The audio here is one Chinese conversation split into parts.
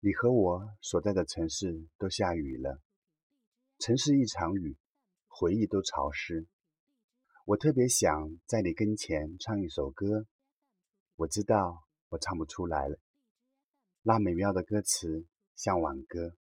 你和我所在的城市都下雨了，城市一场雨，回忆都潮湿。我特别想在你跟前唱一首歌，我知道我唱不出来了。那美妙的歌词像挽歌。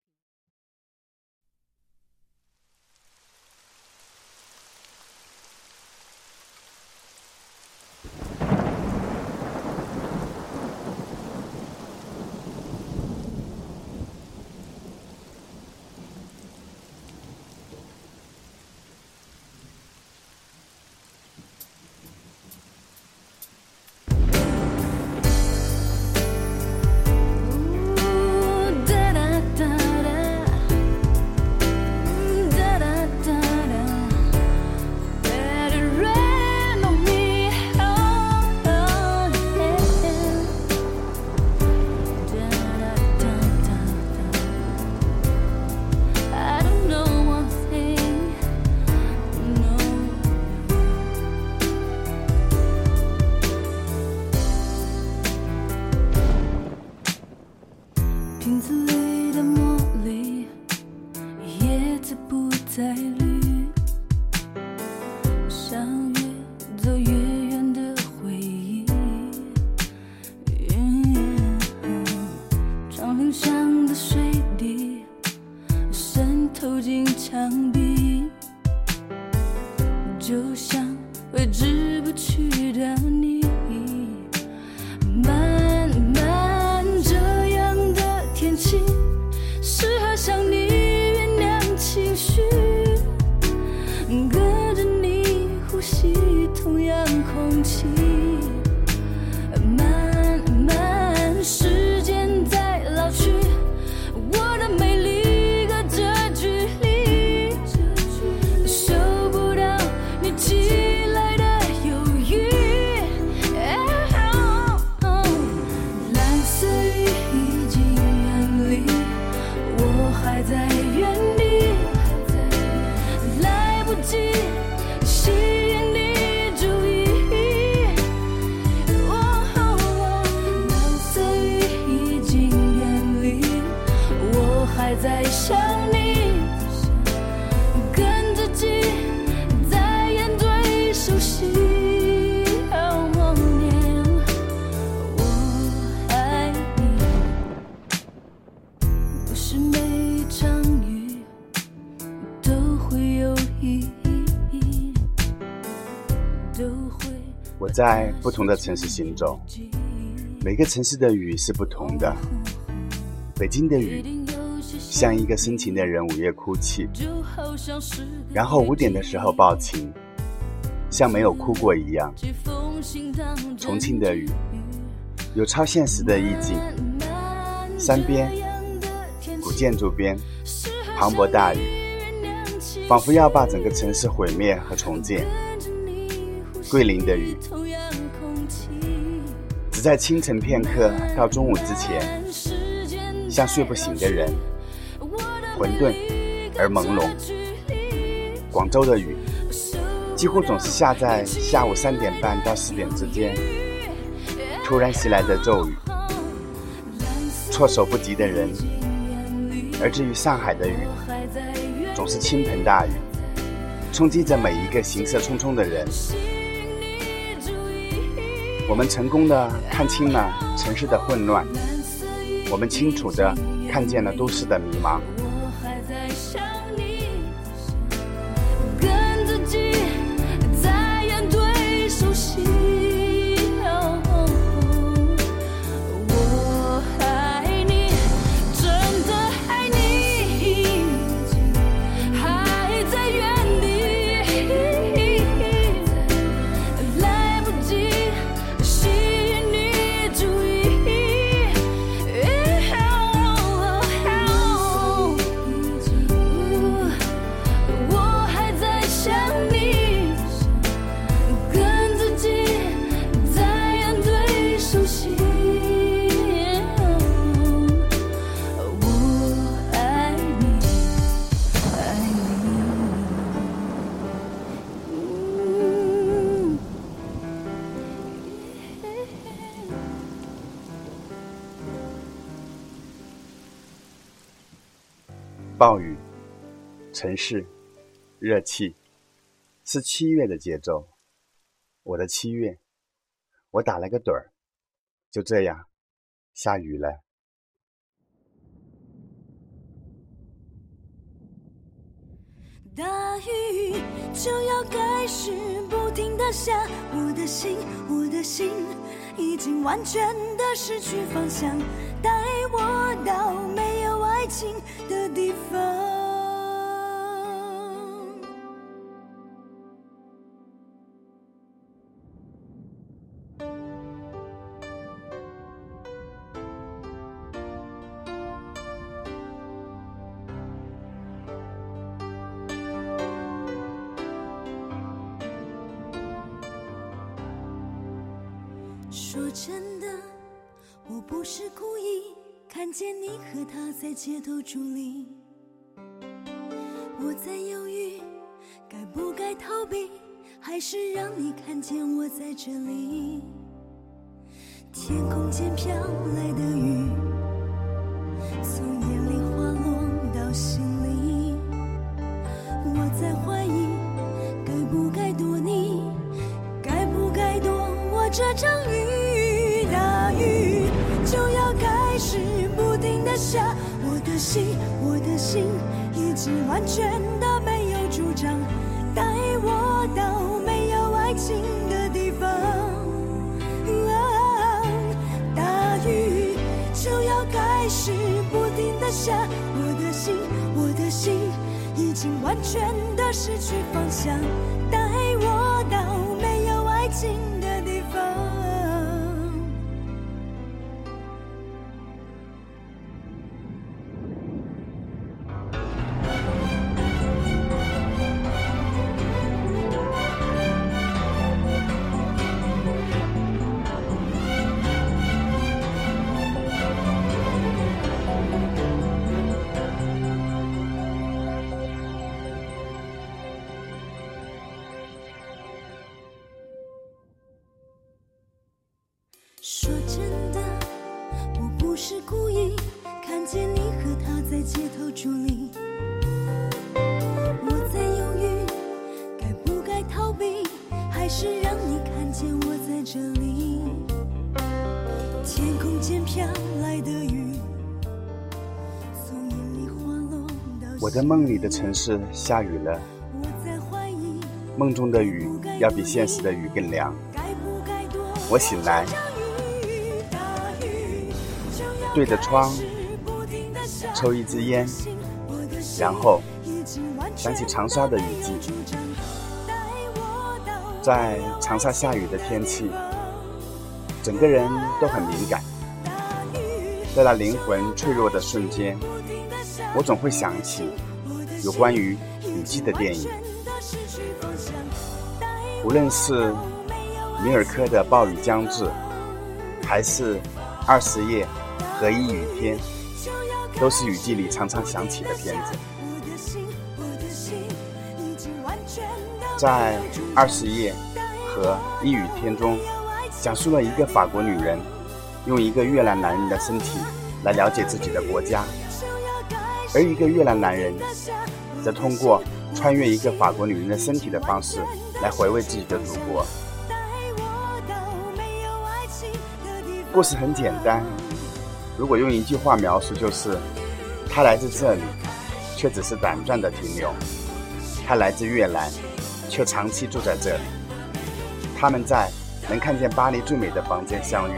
的梦里，叶子不再绿。在不同的城市行走，每个城市的雨是不同的。北京的雨像一个深情的人午夜哭泣，然后五点的时候报晴，像没有哭过一样。重庆的雨有超现实的意境，山边、古建筑边，磅礴大雨，仿佛要把整个城市毁灭和重建。桂林的雨，只在清晨片刻到中午之前，像睡不醒的人，混沌而朦胧。广州的雨，几乎总是下在下午三点半到四点之间，突然袭来的骤雨，措手不及的人。而至于上海的雨，总是倾盆大雨，冲击着每一个行色匆匆的人。我们成功的看清了城市的混乱，我们清楚的看见了都市的迷茫。城市、热气，是七月的节奏。我的七月，我打了个盹儿，就这样，下雨了。大雨就要开始不停的下，我的心，我的心已经完全的失去方向，带我到没有爱情的地方。在街头伫立，我在犹豫该不该逃避，还是让你看见我在这里。天空间飘来的雨，我的心已经完全的没有主张，带我到没有爱情的地方。大雨就要开始不停的下，我的心，我的心已经完全的失去方向，带我到没有爱情。在梦里的城市下雨了，梦中的雨要比现实的雨更凉。我醒来。对着窗抽一支烟，然后想起长沙的雨季，在长沙下雨的天气，整个人都很敏感。在那灵魂脆弱的瞬间，我总会想起有关于雨季的电影，无论是米尔科的《暴雨将至》，还是《二十夜》。和一雨天，都是雨季里常常想起的片子。在二十夜和一雨天中，讲述了一个法国女人用一个越南男人的身体来了解自己的国家，而一个越南男人则通过穿越一个法国女人的身体的方式来回味自己的祖国。故事很简单。如果用一句话描述，就是他来自这里，却只是短暂的停留；他来自越南，却长期住在这里。他们在能看见巴黎最美的房间相遇。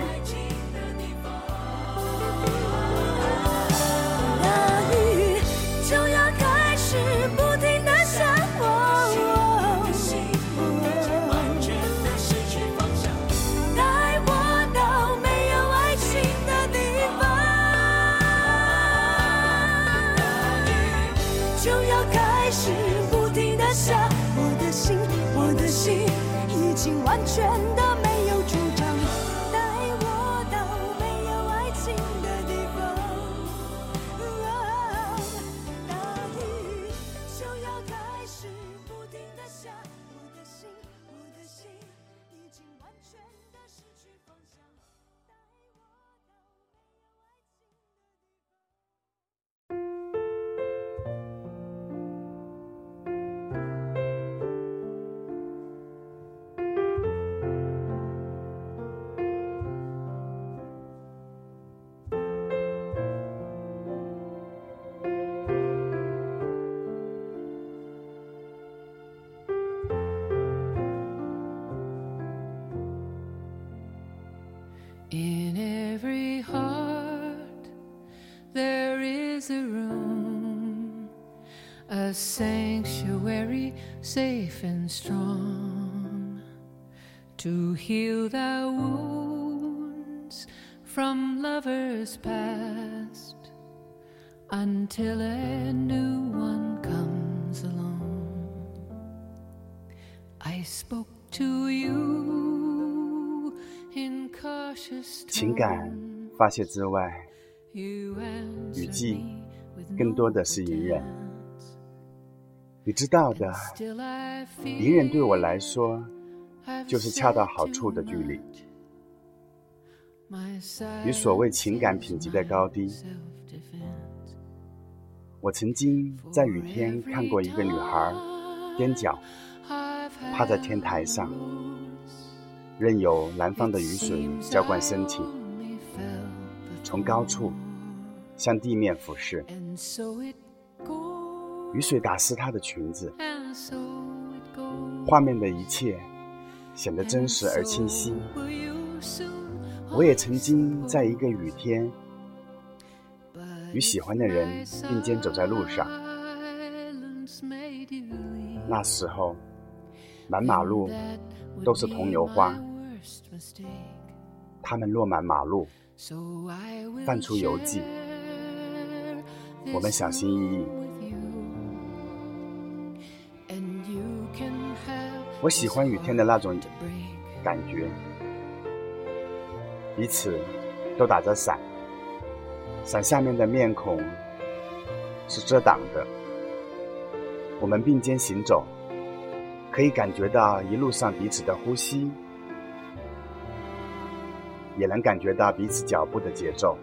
完全的 there is a room, a sanctuary safe and strong to heal the wounds from lovers past until a new one comes along. I spoke to you in cautious 情感发泄之外， You 雨季更多的是隐忍。你知道的，隐忍对我来说就是恰到好处的距离。与所谓情感品级的高低。我曾经在雨天看过一个女孩踮脚趴在天台上，任由南方的雨水浇灌身体从高处向地面俯视。雨水打湿她的裙子，画面的一切显得真实而清晰。我也曾经在一个雨天，与喜欢的人并肩走在路上。那时候，满马路都是桐油花，它们落满马路，泛出油迹。我们小心翼翼我喜欢雨天的那种感觉，彼此都打着伞，伞下面的面孔是遮挡的。我们并肩行走，可以感觉到一路上彼此的呼吸，也能感觉到彼此脚步的节奏。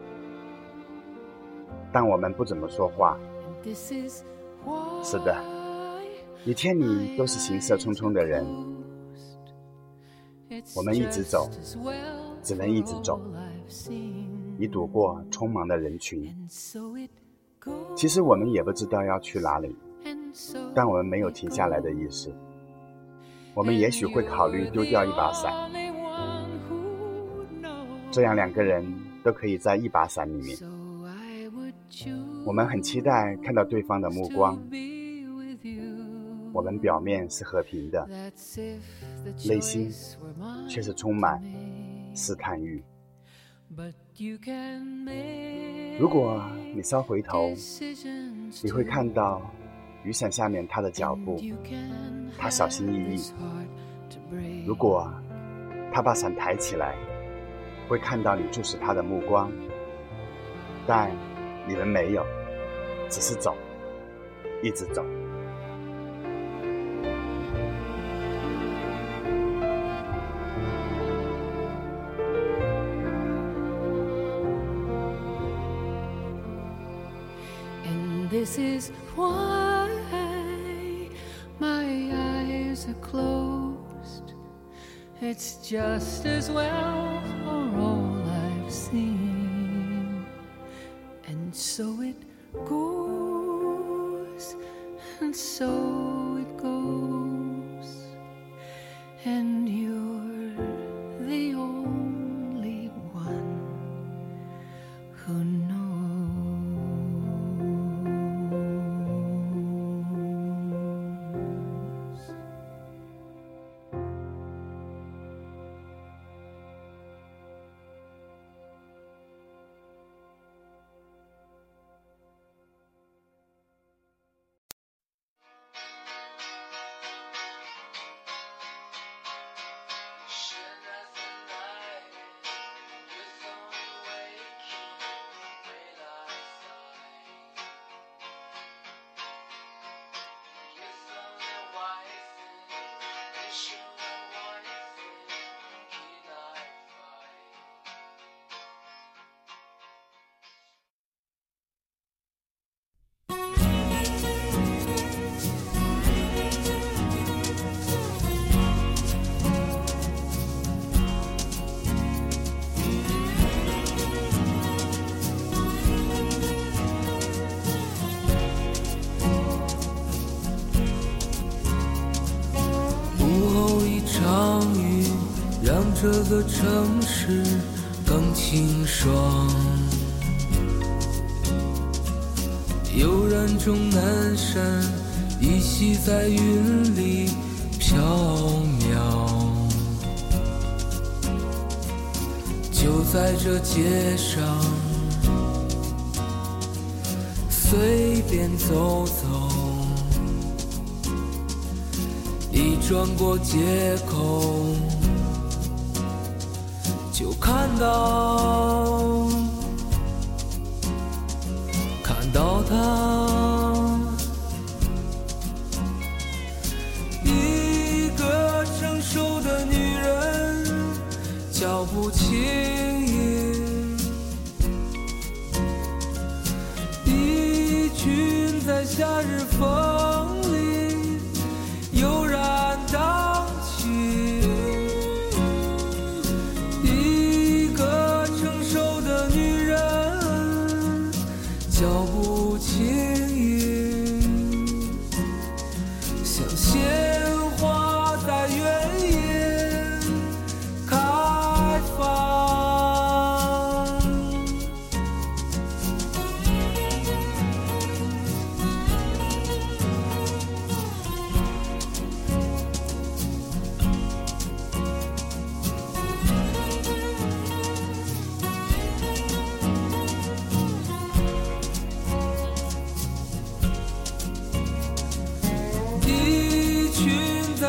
但我们不怎么说话。是的 why 雨天里都是行色匆匆的人，我们一直走只能一直走 for all I've seen. 以躲过匆忙的人群。其实我们也不知道要去哪里，但我们没有停下来的意思。我们也许会考虑丢掉一把伞，这样两个人都可以在一把伞里面。我们很期待看到对方的目光。我们表面是和平的内心却是充满试探欲。如果你稍回头你会看到雨伞下面他的脚步他小心翼翼。如果他把伞抬起来会看到你注视他的目光但你们没有，只是走，一直走。 And this is why my eyes are closed. It's just as well for all I've seen. 这个城市更清爽。悠然中南山依稀在云里飘渺。就在这街上，随便走走。一转过街口，就看到，看到她，一个成熟的女人，脚步轻盈，一群在夏日风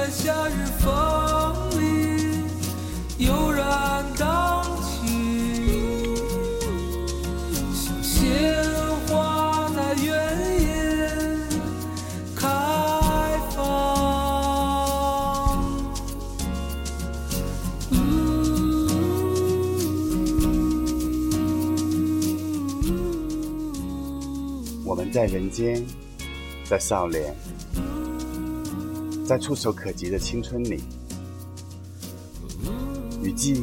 在夏日风里悠然荡起，像鲜花在原野开放。我们在人间，在少年，在触手可及的青春里，雨季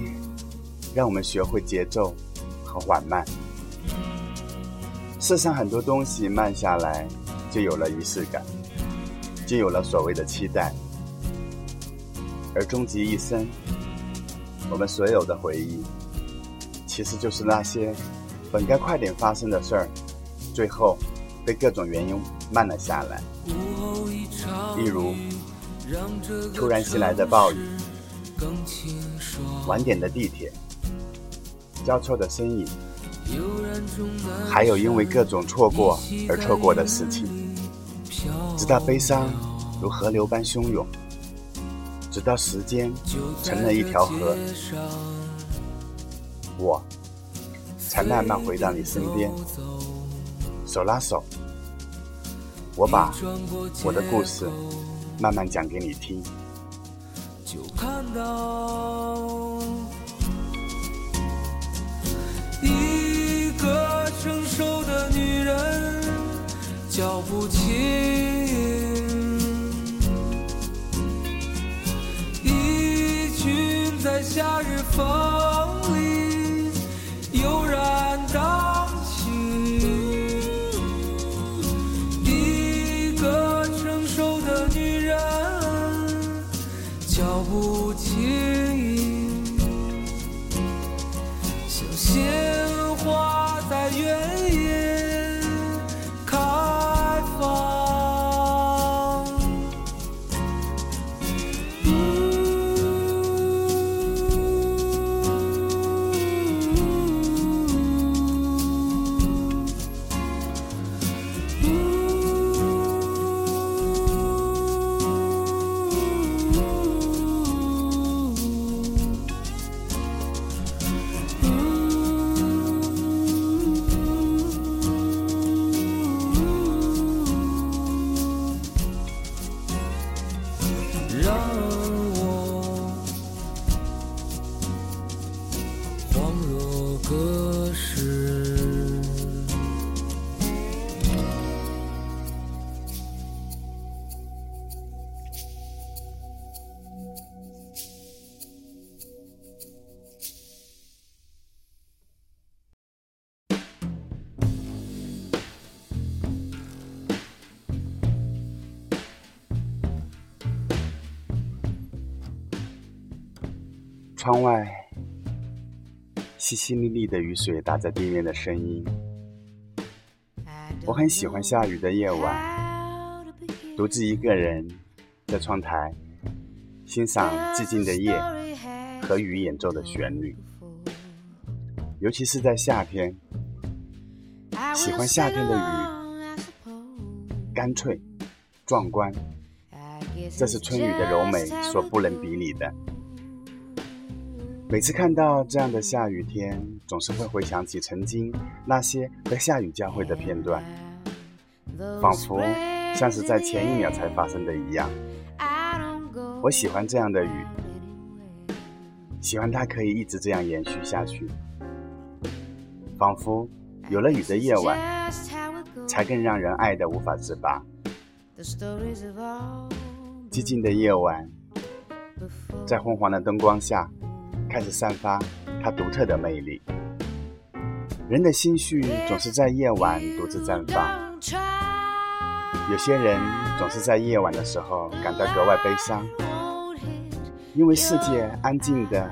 让我们学会节奏和缓慢。世上很多东西慢下来，就有了仪式感，就有了所谓的期待，而终极一生，我们所有的回忆，其实就是那些本该快点发生的事儿，最后被各种原因慢了下来。例如，突然袭来的暴雨，晚点的地铁，交错的身影，还有因为各种错过而错过的事情，直到悲伤如河流般汹涌，直到时间成了一条河，我才慢慢回到你身边，手拉手，我把我的故事慢慢讲给你听。就看到一个成熟的女人，脚步轻盈，一群在夏日风窗外淅淅沥沥的雨水打在地面的声音。我很喜欢下雨的夜晚，独自一个人在窗台欣赏寂静的夜和雨演奏的旋律。尤其是在夏天，喜欢夏天的雨，干脆、壮观，这是春雨的柔美所不能比拟的。每次看到这样的下雨天，总是会回想起曾经那些和下雨交汇的片段，仿佛像是在前一秒才发生的一样。我喜欢这样的雨，喜欢它可以一直这样延续下去。仿佛有了雨的夜晚，才更让人爱得无法自拔。寂静的夜晚，在昏黄的灯光下，开始散发它独特的魅力。人的心绪总是在夜晚独自绽放。有些人总是在夜晚的时候感到格外悲伤，因为世界安静的，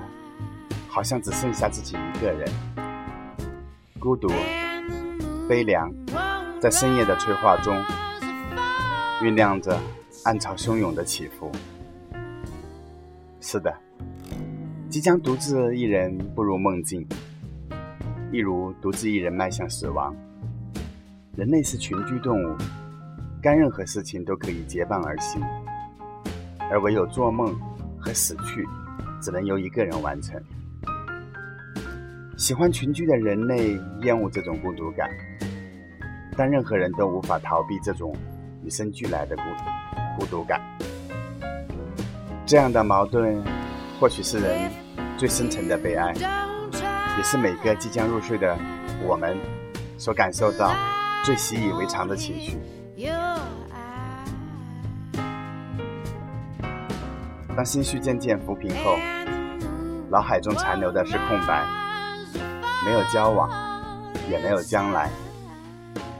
好像只剩下自己一个人。孤独、悲凉，在深夜的催化中酝酿着暗潮汹涌的起伏。是的，即将独自一人步入梦境，一如独自一人迈向死亡。人类是群居动物，干任何事情都可以结伴而行，而唯有做梦和死去，只能由一个人完成。喜欢群居的人类厌恶这种孤独感，但任何人都无法逃避这种与生俱来的孤孤独感。这样的矛盾，或许是人最深沉的悲哀，也是每个即将入睡的我们所感受到最习以为常的情绪。当心绪渐渐抚平后，脑海中残留的是空白。没有交往，也没有将来，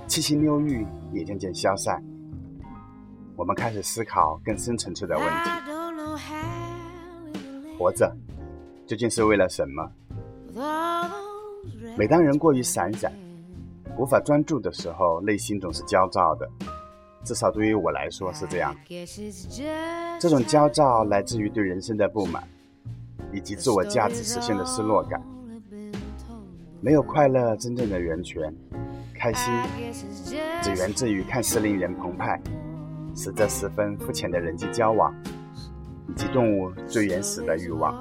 七情六欲也渐渐消散。我们开始思考更深层次的问题：活着究竟是为了什么？每当人过于散散，无法专注的时候，内心总是焦躁的。至少对于我来说是这样。这种焦躁来自于对人生的不满，以及自我价值实现的失落感。没有快乐真正的源泉，开心只源自于看似令人澎湃，实则十分肤浅的人际交往，以及动物最原始的欲望。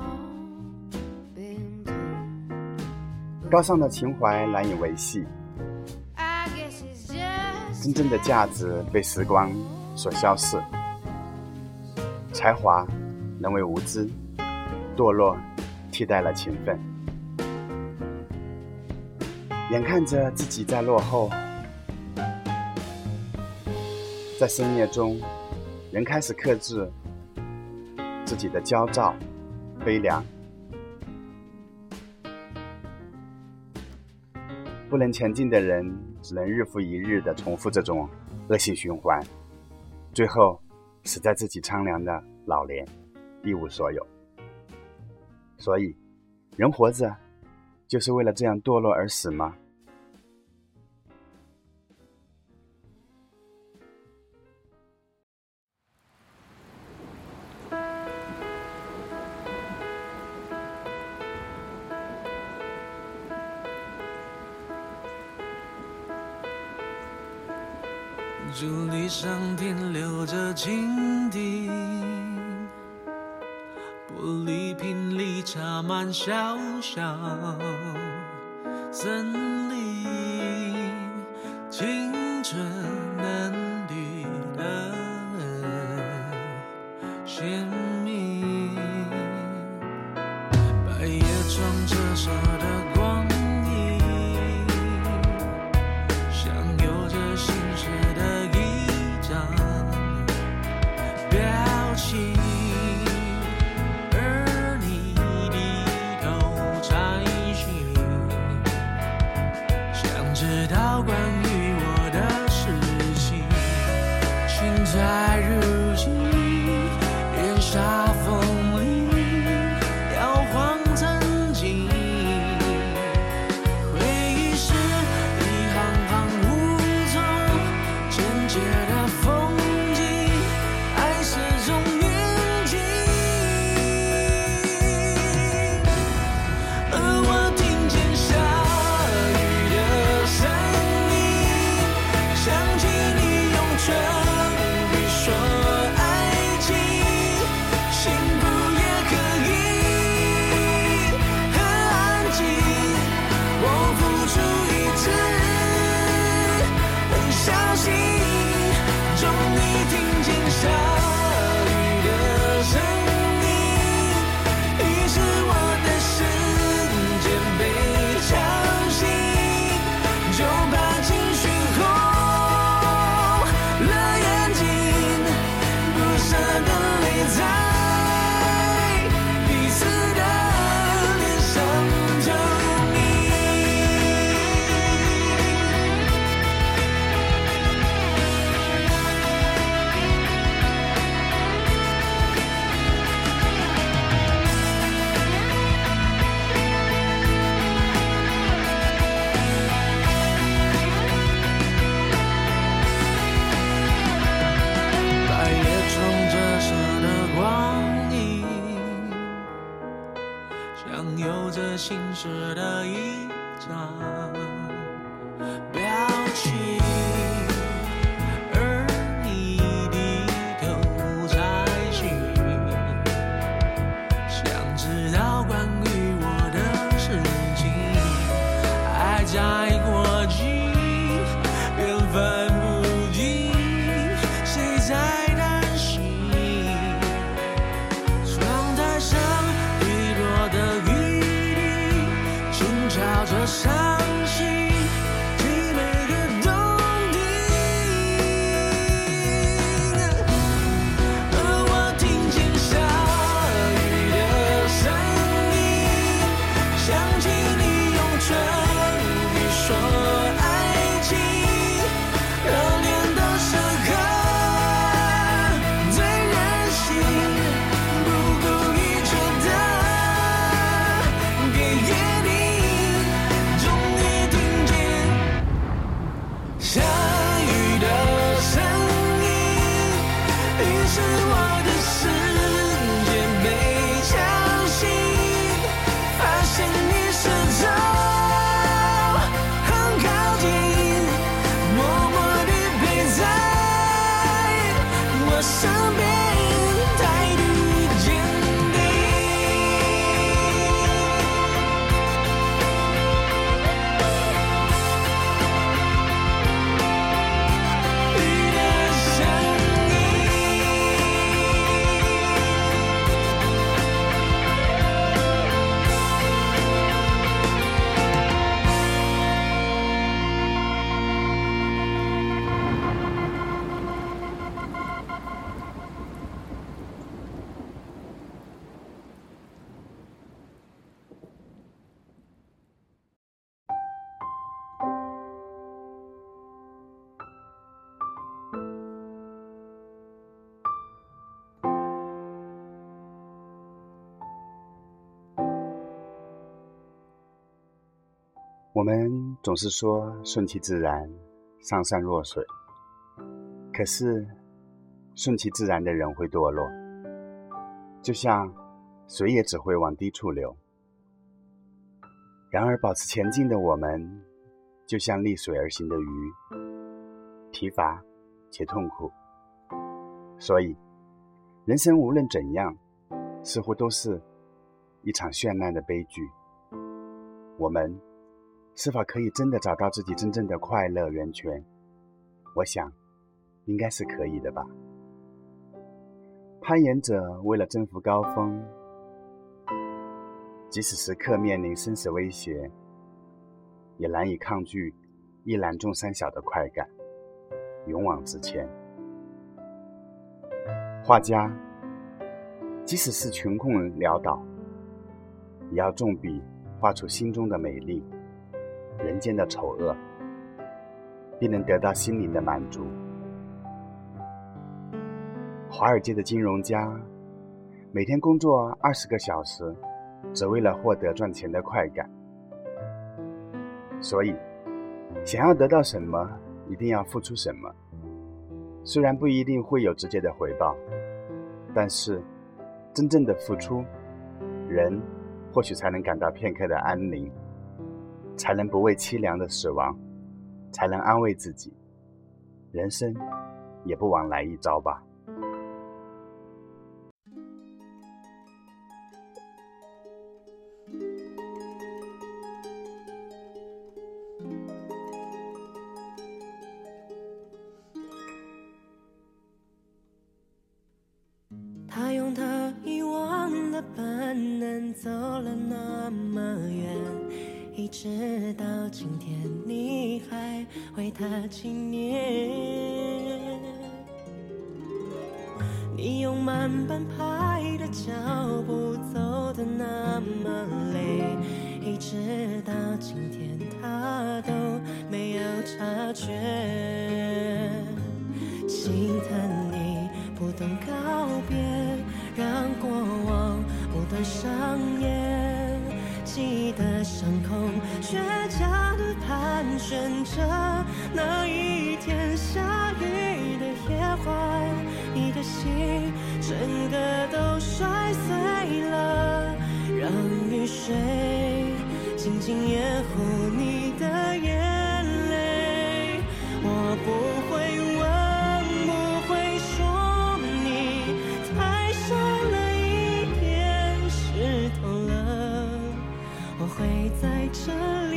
高尚的情怀难以维系，真正的价值被时光所消逝。才华能为无知、堕落替代了勤奋。眼看着自己在落后，在深夜中，人开始克制自己的焦躁、悲凉，不能前进的人，只能日复一日的重复这种恶性循环，最后死在自己苍凉的老年，一无所有。所以，人活着，就是为了这样堕落而死吗？上停留着蜻蜓，玻璃瓶里插满小小森林，我们总是说顺其自然，上善若水。可是，顺其自然的人会堕落，就像水也只会往低处流。然而，保持前进的我们，就像逆水而行的鱼，疲乏且痛苦。所以，人生无论怎样，似乎都是一场绚烂的悲剧。我们。是否可以真的找到自己真正的快乐源泉？我想，应该是可以的吧。攀岩者为了征服高峰，即使时刻面临生死威胁，也难以抗拒一览众山小的快感，勇往直前。画家，即使是穷困潦倒，也要重笔画出心中的美丽。人间的丑恶，并能得到心灵的满足。华尔街的金融家每天工作二十个小时，只为了获得赚钱的快感。所以，想要得到什么，一定要付出什么。虽然不一定会有直接的回报，但是真正的付出，人或许才能感到片刻的安宁。才能不畏凄凉的死亡，才能安慰自己，人生也不枉来一遭吧。心疼你不懂告别，让过往不断上演，记忆的伤口倔强的盘旋着那一天下雨的夜晚，你的心整个都摔碎了，让雨水静静掩护你的眼泪。我不这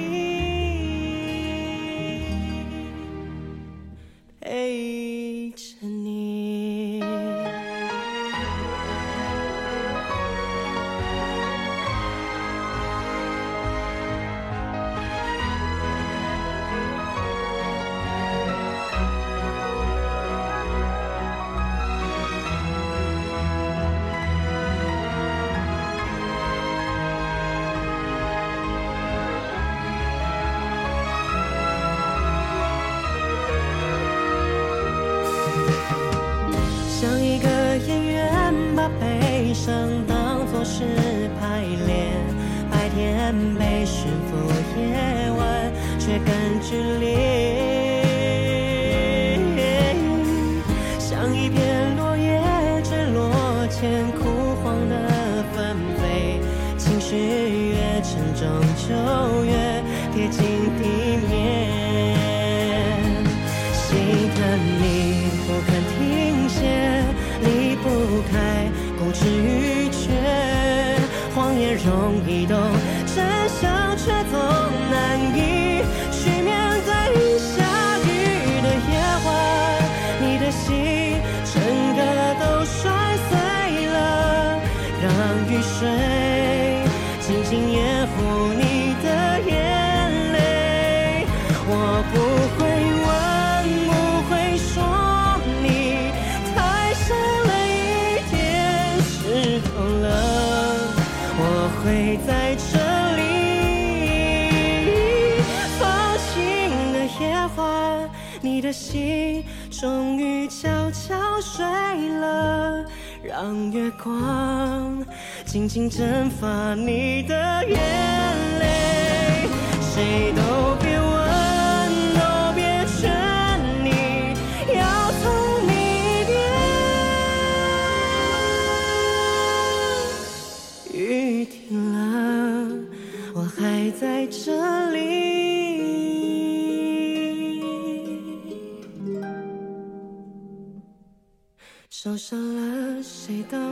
当作是排练，白天被驯服，夜晚却更剧烈。让月光静静蒸发你的眼泪。谁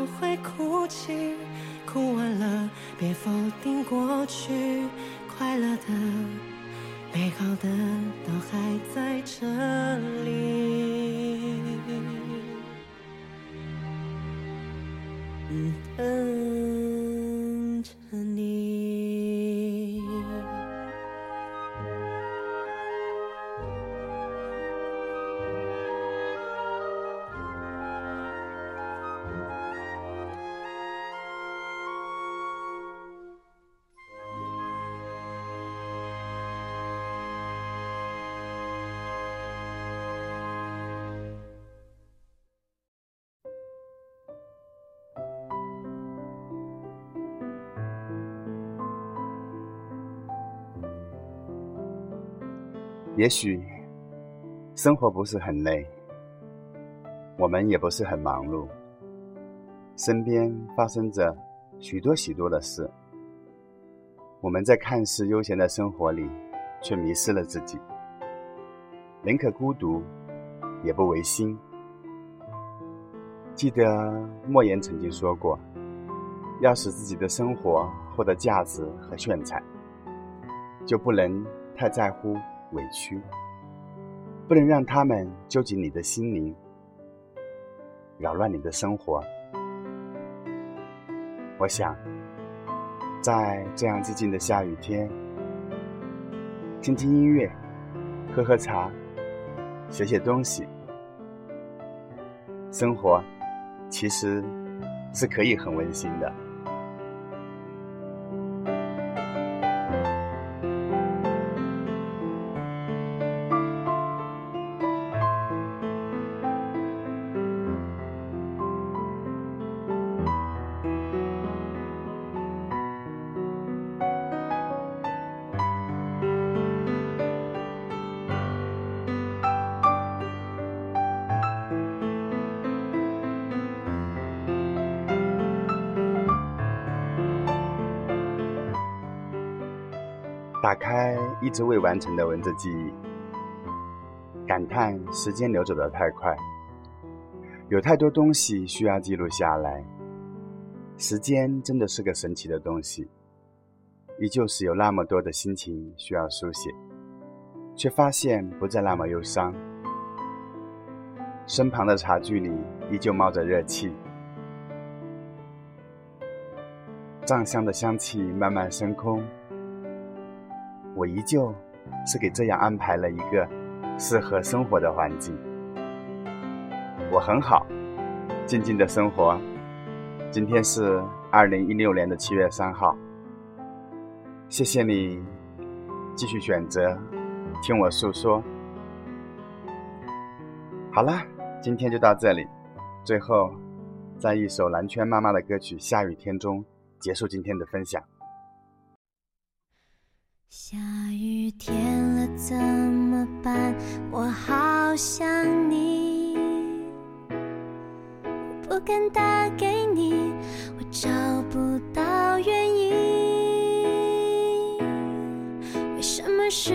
会哭泣，哭完了，别否定过去，快乐的、美好的都还在这里。等着你。也许生活不是很累，我们也不是很忙碌，身边发生着许多许多的事。我们在看似悠闲的生活里，却迷失了自己。宁可孤独，也不违心。记得莫言曾经说过：“要使自己的生活获得价值和炫彩，就不能太在乎。”委屈，不能让他们揪紧你的心灵，扰乱你的生活。我想，在这样寂静的下雨天，听听音乐，喝喝茶，写写东西。生活其实是可以很温馨的。打开一直未完成的文字记忆，感叹时间流走的太快，有太多东西需要记录下来。时间真的是个神奇的东西，依旧是有那么多的心情需要书写，却发现不再那么忧伤。身旁的茶具里依旧冒着热气，藏香的香气慢慢升空。我依旧是给这样安排了一个适合生活的环境。我很好，静静的生活。今天是二零一六年的七月三号。谢谢你继续选择听我诉说。好了，今天就到这里。最后，在一首蓝圈妈妈的歌曲《下雨天》中结束今天的分享。下雨天了怎么办？我好想你，不敢打给你，我找不到原因。为什么是